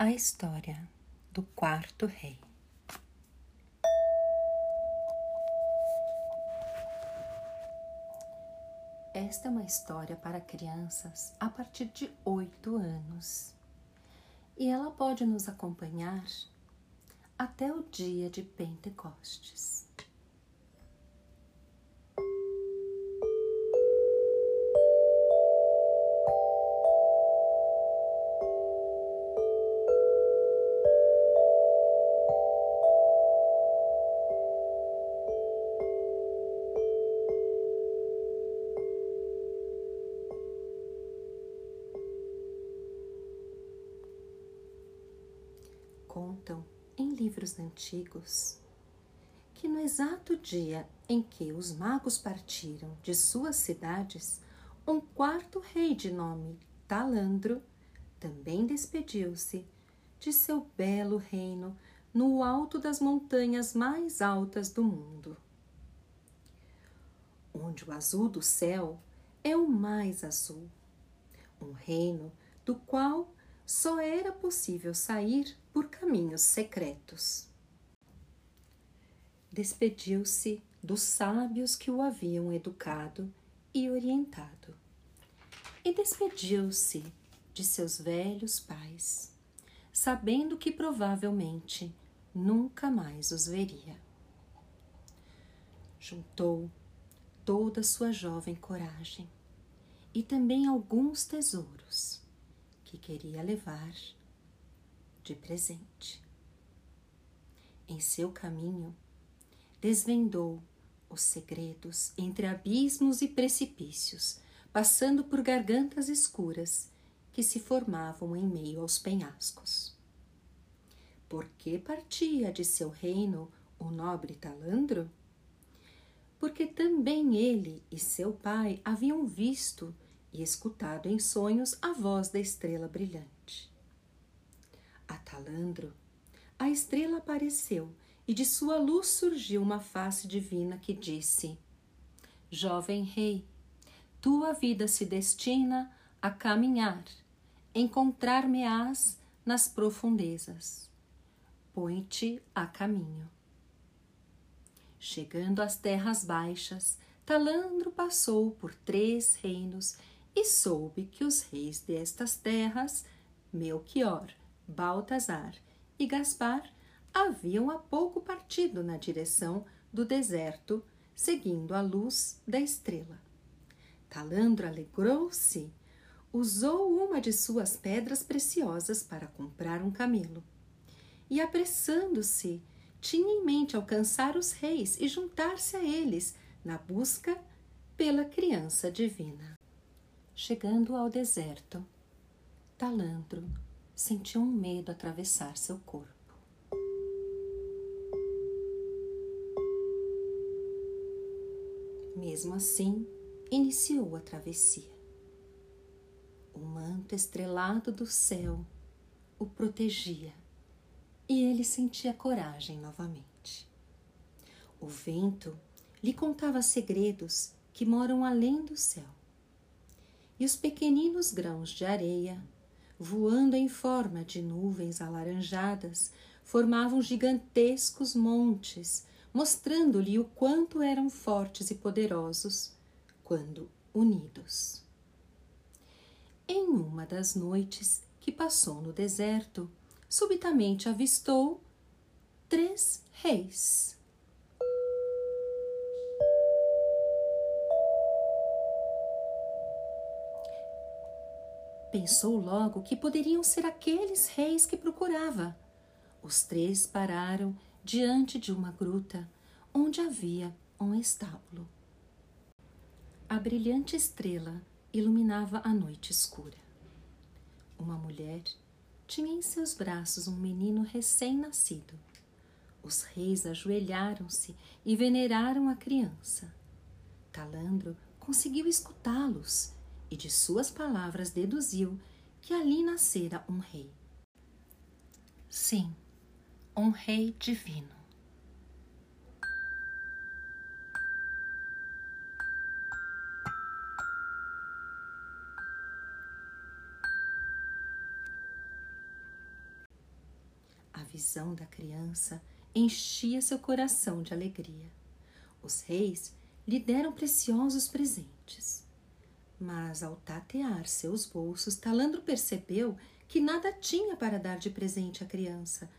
A história do quarto rei. Esta é uma história para crianças a partir de oito anos e ela pode nos acompanhar até o dia de Pentecostes. Contam em livros antigos que no exato dia em que os magos partiram de suas cidades, um quarto rei de nome Talandro também despediu-se de seu belo reino no alto das montanhas mais altas do mundo, onde o azul do céu é o mais azul, um reino do qual só era possível sair por caminhos secretos. Despediu-se dos sábios que o haviam educado e orientado, e despediu-se de seus velhos pais, sabendo que provavelmente nunca mais os veria. Juntou toda sua jovem coragem e também alguns tesouros que queria levar de presente. Em seu caminho, desvendou os segredos entre abismos e precipícios, passando por gargantas escuras que se formavam em meio aos penhascos. Por que partia de seu reino o nobre Talandro? Porque também ele e seu pai haviam visto e escutado em sonhos a voz da estrela brilhante. A Talandro, a estrela apareceu e de sua luz surgiu uma face divina que disse: Jovem rei, tua vida se destina a caminhar, encontrar-me-ás nas profundezas. Põe-te a caminho. Chegando às terras baixas, Talandro passou por três reinos e soube que os reis destas terras, Melchior, Baltazar e Gaspar, haviam há pouco partido na direção do deserto, seguindo a luz da estrela. Talandro alegrou-se, usou uma de suas pedras preciosas para comprar um camelo. E apressando-se, tinha em mente alcançar os reis e juntar-se a eles na busca pela criança divina. Chegando ao deserto, Talandro sentiu um medo atravessar seu corpo. Mesmo assim, iniciou a travessia. O manto estrelado do céu o protegia e ele sentia coragem novamente. O vento lhe contava segredos que moram além do céu e os pequeninos grãos de areia, voando em forma de nuvens alaranjadas, formavam gigantescos montes, mostrando-lhe o quanto eram fortes e poderosos quando unidos. Em uma das noites que passou no deserto, subitamente avistou três reis Pensou logo que poderiam ser aqueles reis que procurava. Os três pararam diante de uma gruta onde havia um estábulo. A brilhante estrela iluminava a noite escura. Uma mulher tinha em seus braços um menino recém-nascido. Os reis ajoelharam-se e veneraram a criança. Talandro conseguiu escutá-los e de suas palavras deduziu que ali nascera um rei. Sim, um rei divino. visão da criança enchia seu coração de alegria. Os reis lhe deram preciosos presentes. Mas ao tatear seus bolsos, Talandro percebeu que nada tinha para dar de presente à criança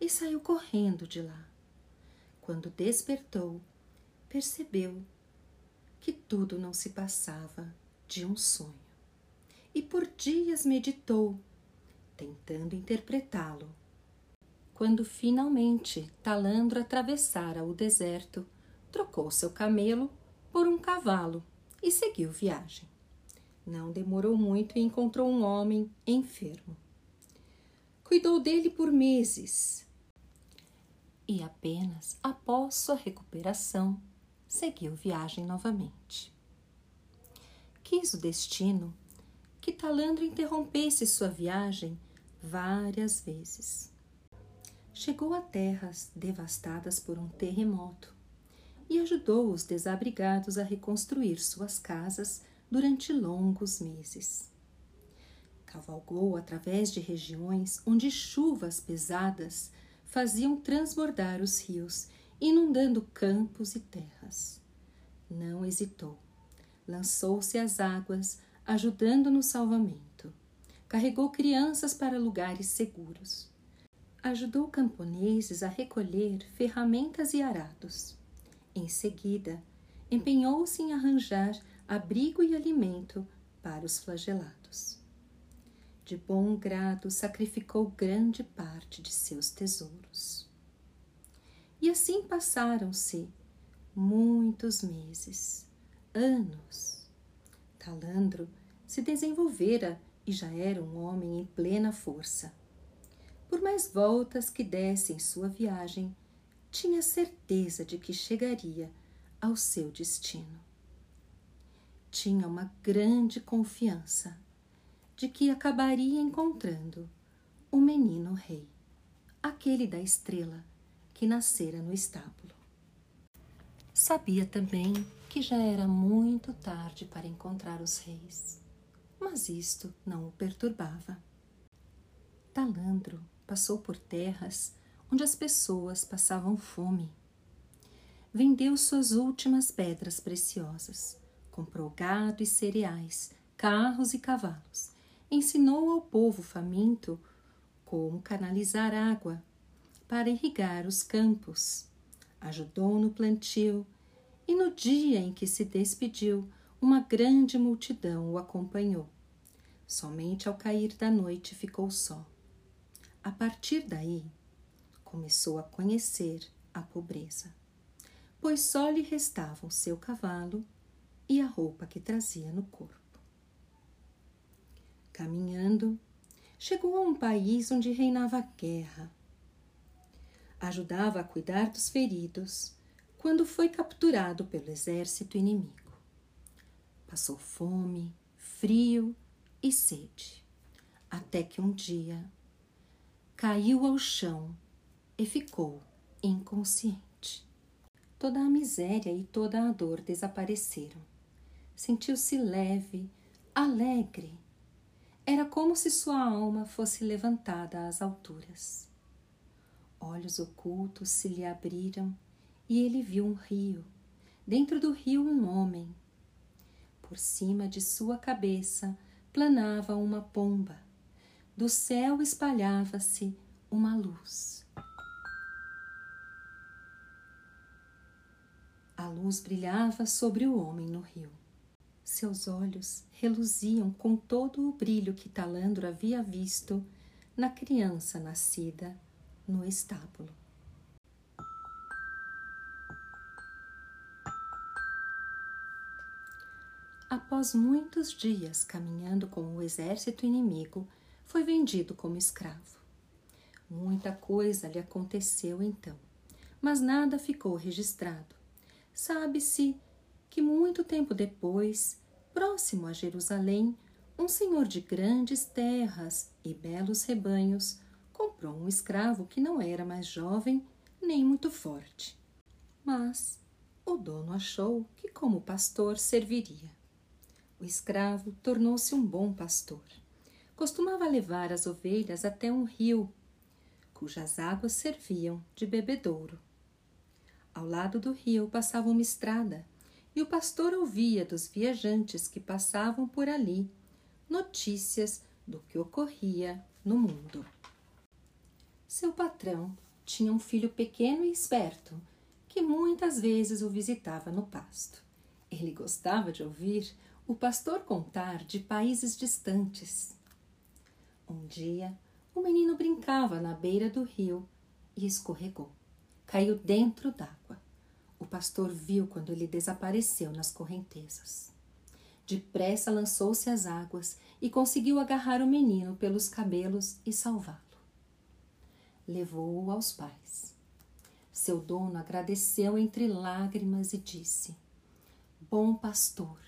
e saiu correndo de lá. Quando despertou, percebeu que tudo não se passava de um sonho. E por dias meditou, tentando interpretá-lo. Quando finalmente Talandro atravessara o deserto, trocou seu camelo por um cavalo e seguiu viagem. Não demorou muito e encontrou um homem enfermo. Cuidou dele por meses e apenas após sua recuperação seguiu viagem novamente. Quis o destino que Talandro interrompesse sua viagem várias vezes. Chegou a terras devastadas por um terremoto e ajudou os desabrigados a reconstruir suas casas durante longos meses. Cavalgou através de regiões onde chuvas pesadas faziam transbordar os rios, inundando campos e terras. Não hesitou. Lançou-se às águas, ajudando no salvamento. Carregou crianças para lugares seguros. Ajudou camponeses a recolher ferramentas e arados. Em seguida, empenhou-se em arranjar abrigo e alimento para os flagelados. De bom grado sacrificou grande parte de seus tesouros. E assim passaram-se muitos meses, anos. Talandro se desenvolvera e já era um homem em plena força. Por mais voltas que desse em sua viagem, tinha certeza de que chegaria ao seu destino tinha uma grande confiança de que acabaria encontrando o menino rei, aquele da estrela que nascera no estábulo. Sabia também que já era muito tarde para encontrar os reis, mas isto não o perturbava. Talandro passou por terras onde as pessoas passavam fome. Vendeu suas últimas pedras preciosas comprou gado e cereais, carros e cavalos. Ensinou ao povo faminto como canalizar água para irrigar os campos. Ajudou no plantio e no dia em que se despediu, uma grande multidão o acompanhou. Somente ao cair da noite ficou só. A partir daí, começou a conhecer a pobreza, pois só lhe restavam seu cavalo e a roupa que trazia no corpo. Caminhando, chegou a um país onde reinava guerra. Ajudava a cuidar dos feridos quando foi capturado pelo exército inimigo. Passou fome, frio e sede, até que um dia caiu ao chão e ficou inconsciente. Toda a miséria e toda a dor desapareceram sentiu-se leve, alegre. Era como se sua alma fosse levantada às alturas. Olhos ocultos se lhe abriram e ele viu um rio. Dentro do rio, um homem. Por cima de sua cabeça planava uma pomba. Do céu espalhava-se uma luz. A luz brilhava sobre o homem no rio. Seus olhos reluziam com todo o brilho que Talandro havia visto na criança nascida no estábulo. Após muitos dias caminhando com o exército inimigo, foi vendido como escravo. Muita coisa lhe aconteceu então, mas nada ficou registrado. Sabe-se que muito tempo depois, próximo a Jerusalém, um senhor de grandes terras e belos rebanhos comprou um escravo que não era mais jovem nem muito forte. Mas o dono achou que, como pastor, serviria. O escravo tornou-se um bom pastor. Costumava levar as ovelhas até um rio, cujas águas serviam de bebedouro. Ao lado do rio passava uma estrada, e o pastor ouvia dos viajantes que passavam por ali notícias do que ocorria no mundo. Seu patrão tinha um filho pequeno e esperto que muitas vezes o visitava no pasto. Ele gostava de ouvir o pastor contar de países distantes. Um dia, o menino brincava na beira do rio e escorregou. Caiu dentro d'água. O pastor viu quando ele desapareceu nas correntezas. Depressa lançou-se às águas e conseguiu agarrar o menino pelos cabelos e salvá-lo. Levou-o aos pais. Seu dono agradeceu entre lágrimas e disse: Bom pastor,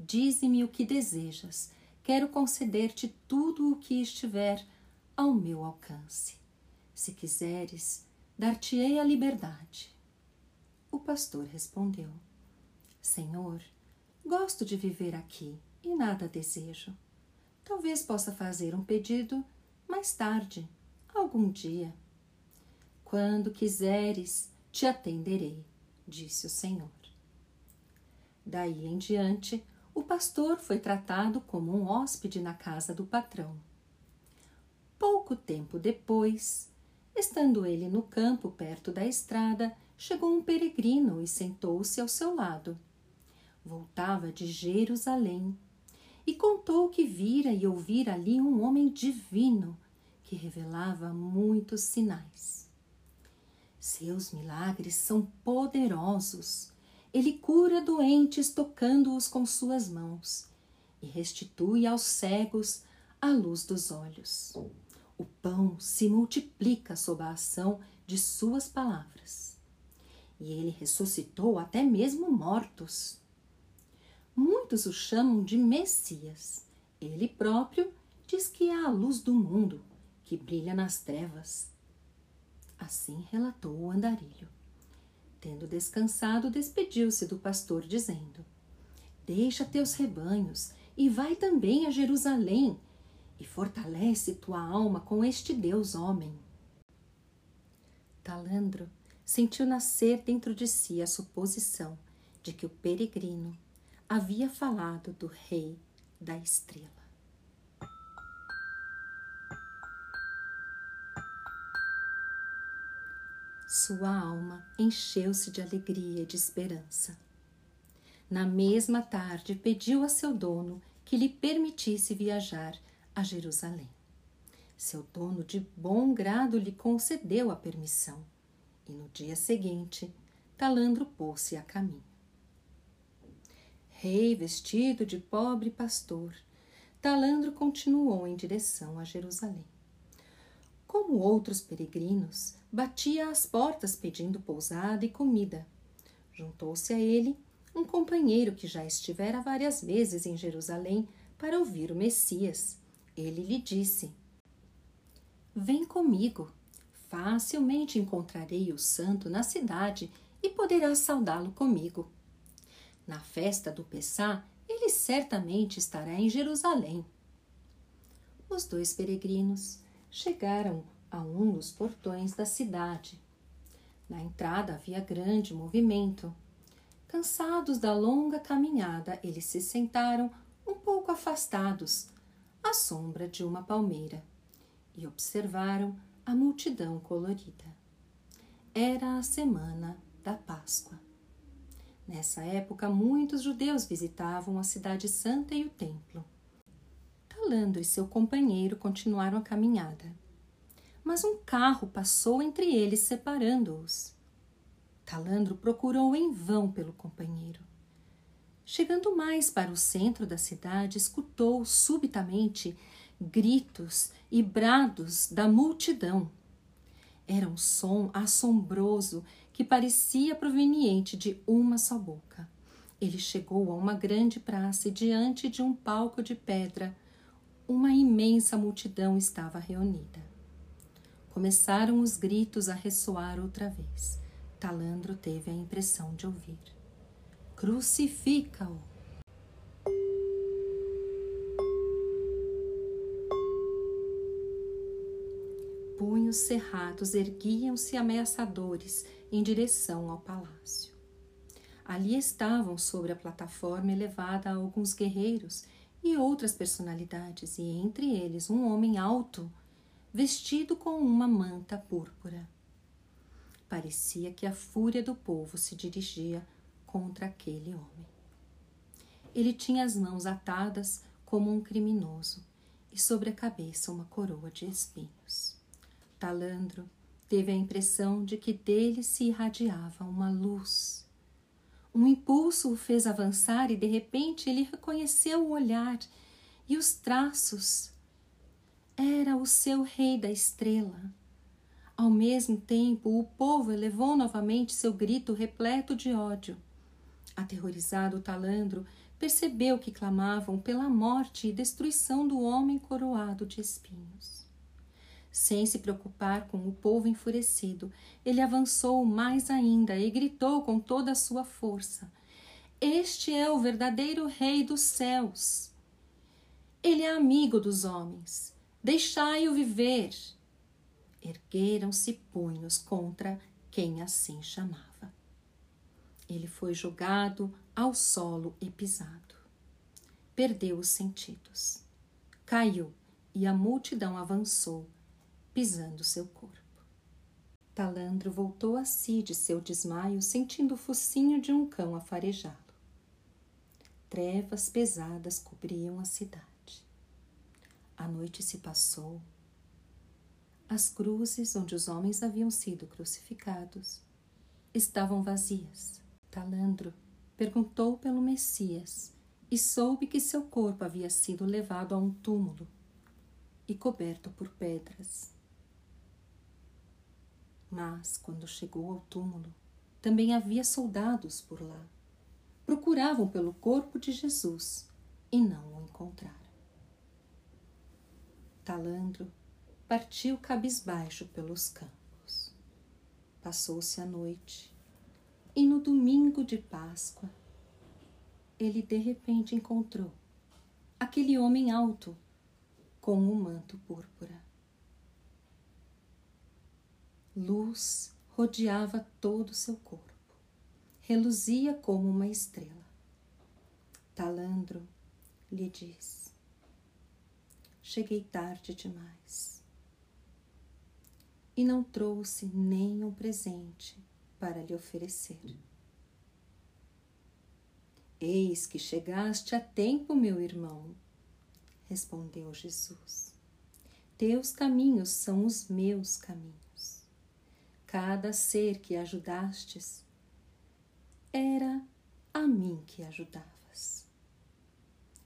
dize-me o que desejas. Quero conceder-te tudo o que estiver ao meu alcance. Se quiseres, dar-te-ei a liberdade. O pastor respondeu: Senhor, gosto de viver aqui e nada desejo. Talvez possa fazer um pedido mais tarde, algum dia. Quando quiseres, te atenderei, disse o Senhor. Daí em diante, o pastor foi tratado como um hóspede na casa do patrão. Pouco tempo depois, estando ele no campo perto da estrada, chegou um peregrino e sentou-se ao seu lado. Voltava de Jerusalém e contou que vira e ouvira ali um homem divino que revelava muitos sinais. Seus milagres são poderosos. Ele cura doentes tocando-os com suas mãos e restitui aos cegos a luz dos olhos. O pão se multiplica sob a ação de suas palavras. E ele ressuscitou até mesmo mortos. Muitos o chamam de Messias. Ele próprio diz que é a luz do mundo que brilha nas trevas. Assim relatou o andarilho. Tendo descansado, despediu-se do pastor, dizendo: Deixa teus rebanhos e vai também a Jerusalém e fortalece tua alma com este Deus homem. Talandro sentiu nascer dentro de si a suposição de que o peregrino havia falado do rei da estrela. Sua alma encheu-se de alegria e de esperança. Na mesma tarde, pediu a seu dono que lhe permitisse viajar a Jerusalém. Seu dono, de bom grado, lhe concedeu a permissão, e no dia seguinte, Talandro pôs-se a caminho rei vestido de pobre pastor, Talandro continuou em direção a Jerusalém. Como outros peregrinos, batia às portas pedindo pousada e comida. Juntou-se a ele um companheiro que já estivera várias vezes em Jerusalém para ouvir o Messias. Ele lhe disse: Vem comigo. Facilmente encontrarei o santo na cidade e poderás saudá-lo comigo. Na festa do Pessá, ele certamente estará em Jerusalém. Os dois peregrinos chegaram a um dos portões da cidade. Na entrada havia grande movimento. Cansados da longa caminhada, eles se sentaram um pouco afastados, à sombra de uma palmeira, e observaram a multidão colorida. Era a semana da Páscoa. Nessa época, muitos judeus visitavam a Cidade Santa e o Templo. Talandro e seu companheiro continuaram a caminhada, mas um carro passou entre eles, separando-os. Talandro procurou em vão pelo companheiro. Chegando mais para o centro da cidade, escutou subitamente gritos e brados da multidão. Era um som assombroso que parecia proveniente de uma só boca. Ele chegou a uma grande praça e, diante de um palco de pedra, uma imensa multidão estava reunida. Começaram os gritos a ressoar outra vez. Talandro teve a impressão de ouvir: Crucifica-o! Punhos cerrados erguiam-se ameaçadores em direção ao palácio. Ali estavam sobre a plataforma elevada alguns guerreiros e outras personalidades, e entre eles um homem alto, vestido com uma manta púrpura. Parecia que a fúria do povo se dirigia contra aquele homem. Ele tinha as mãos atadas como um criminoso e sobre a cabeça uma coroa de espinhos. Talandro teve a impressão de que dele se irradiava uma luz. Um impulso o fez avançar e de repente ele reconheceu o olhar e os traços. Era o seu rei da estrela. Ao mesmo tempo, o povo elevou novamente seu grito repleto de ódio. Aterrorizado, talandro percebeu que clamavam pela morte e destruição do homem coroado de espinhos. Sem se preocupar com o povo enfurecido, ele avançou mais ainda e gritou com toda a sua força: Este é o verdadeiro Rei dos céus. Ele é amigo dos homens. Deixai-o viver. Ergueram-se punhos contra quem assim chamava. Ele foi jogado ao solo e pisado. Perdeu os sentidos. Caiu e a multidão avançou, pisando seu corpo. Talandro voltou a si de seu desmaio, sentindo o focinho de um cão a farejá-lo. Trevas pesadas cobriam a cidade. A noite se passou. As cruzes onde os homens haviam sido crucificados estavam vazias. Talandro perguntou pelo Messias e soube que seu corpo havia sido levado a um túmulo e coberto por pedras. Mas, quando chegou ao túmulo, também havia soldados por lá. Procuravam pelo corpo de Jesus e não o encontraram. Talandro partiu cabisbaixo pelos campos. Passou-se a noite e no domingo de Páscoa, ele de repente encontrou aquele homem alto com um manto púrpura. Luz rodeava todo o seu corpo, reluzia como uma estrela. Talandro lhe diz: Cheguei tarde demais e não trouxe nenhum presente para lhe oferecer. Eis que chegaste a tempo, meu irmão, respondeu Jesus. Teus caminhos são os meus caminhos. Cada ser que ajudastes era a mim que ajudavas.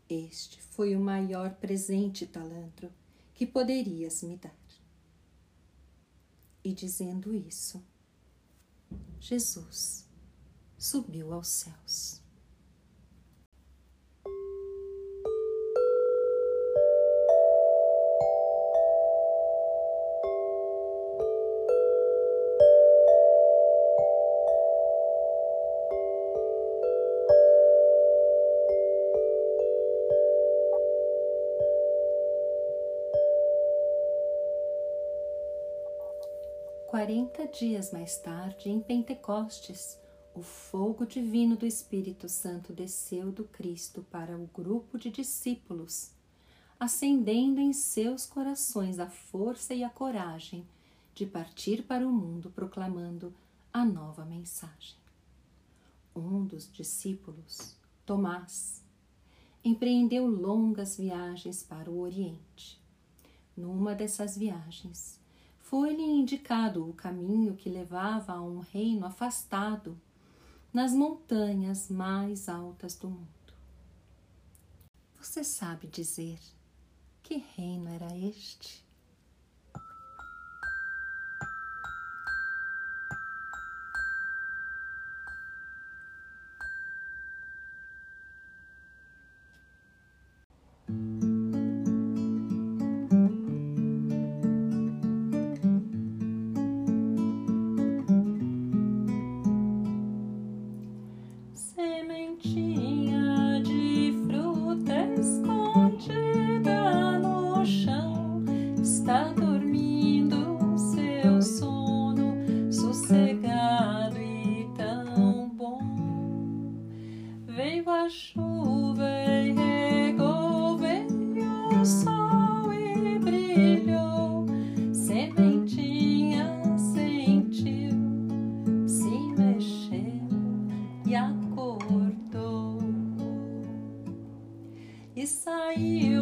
Este foi o maior presente, talandro, que poderias me dar. E dizendo isso, Jesus subiu aos céus. Quarenta dias mais tarde, em Pentecostes, o fogo divino do Espírito Santo desceu do Cristo para o grupo de discípulos, acendendo em seus corações a força e a coragem de partir para o mundo proclamando a nova mensagem. Um dos discípulos, Tomás, empreendeu longas viagens para o Oriente. Numa dessas viagens, foi-lhe indicado o caminho que levava a um reino afastado, nas montanhas mais altas do mundo. Você sabe dizer que reino era este? Cresceu e em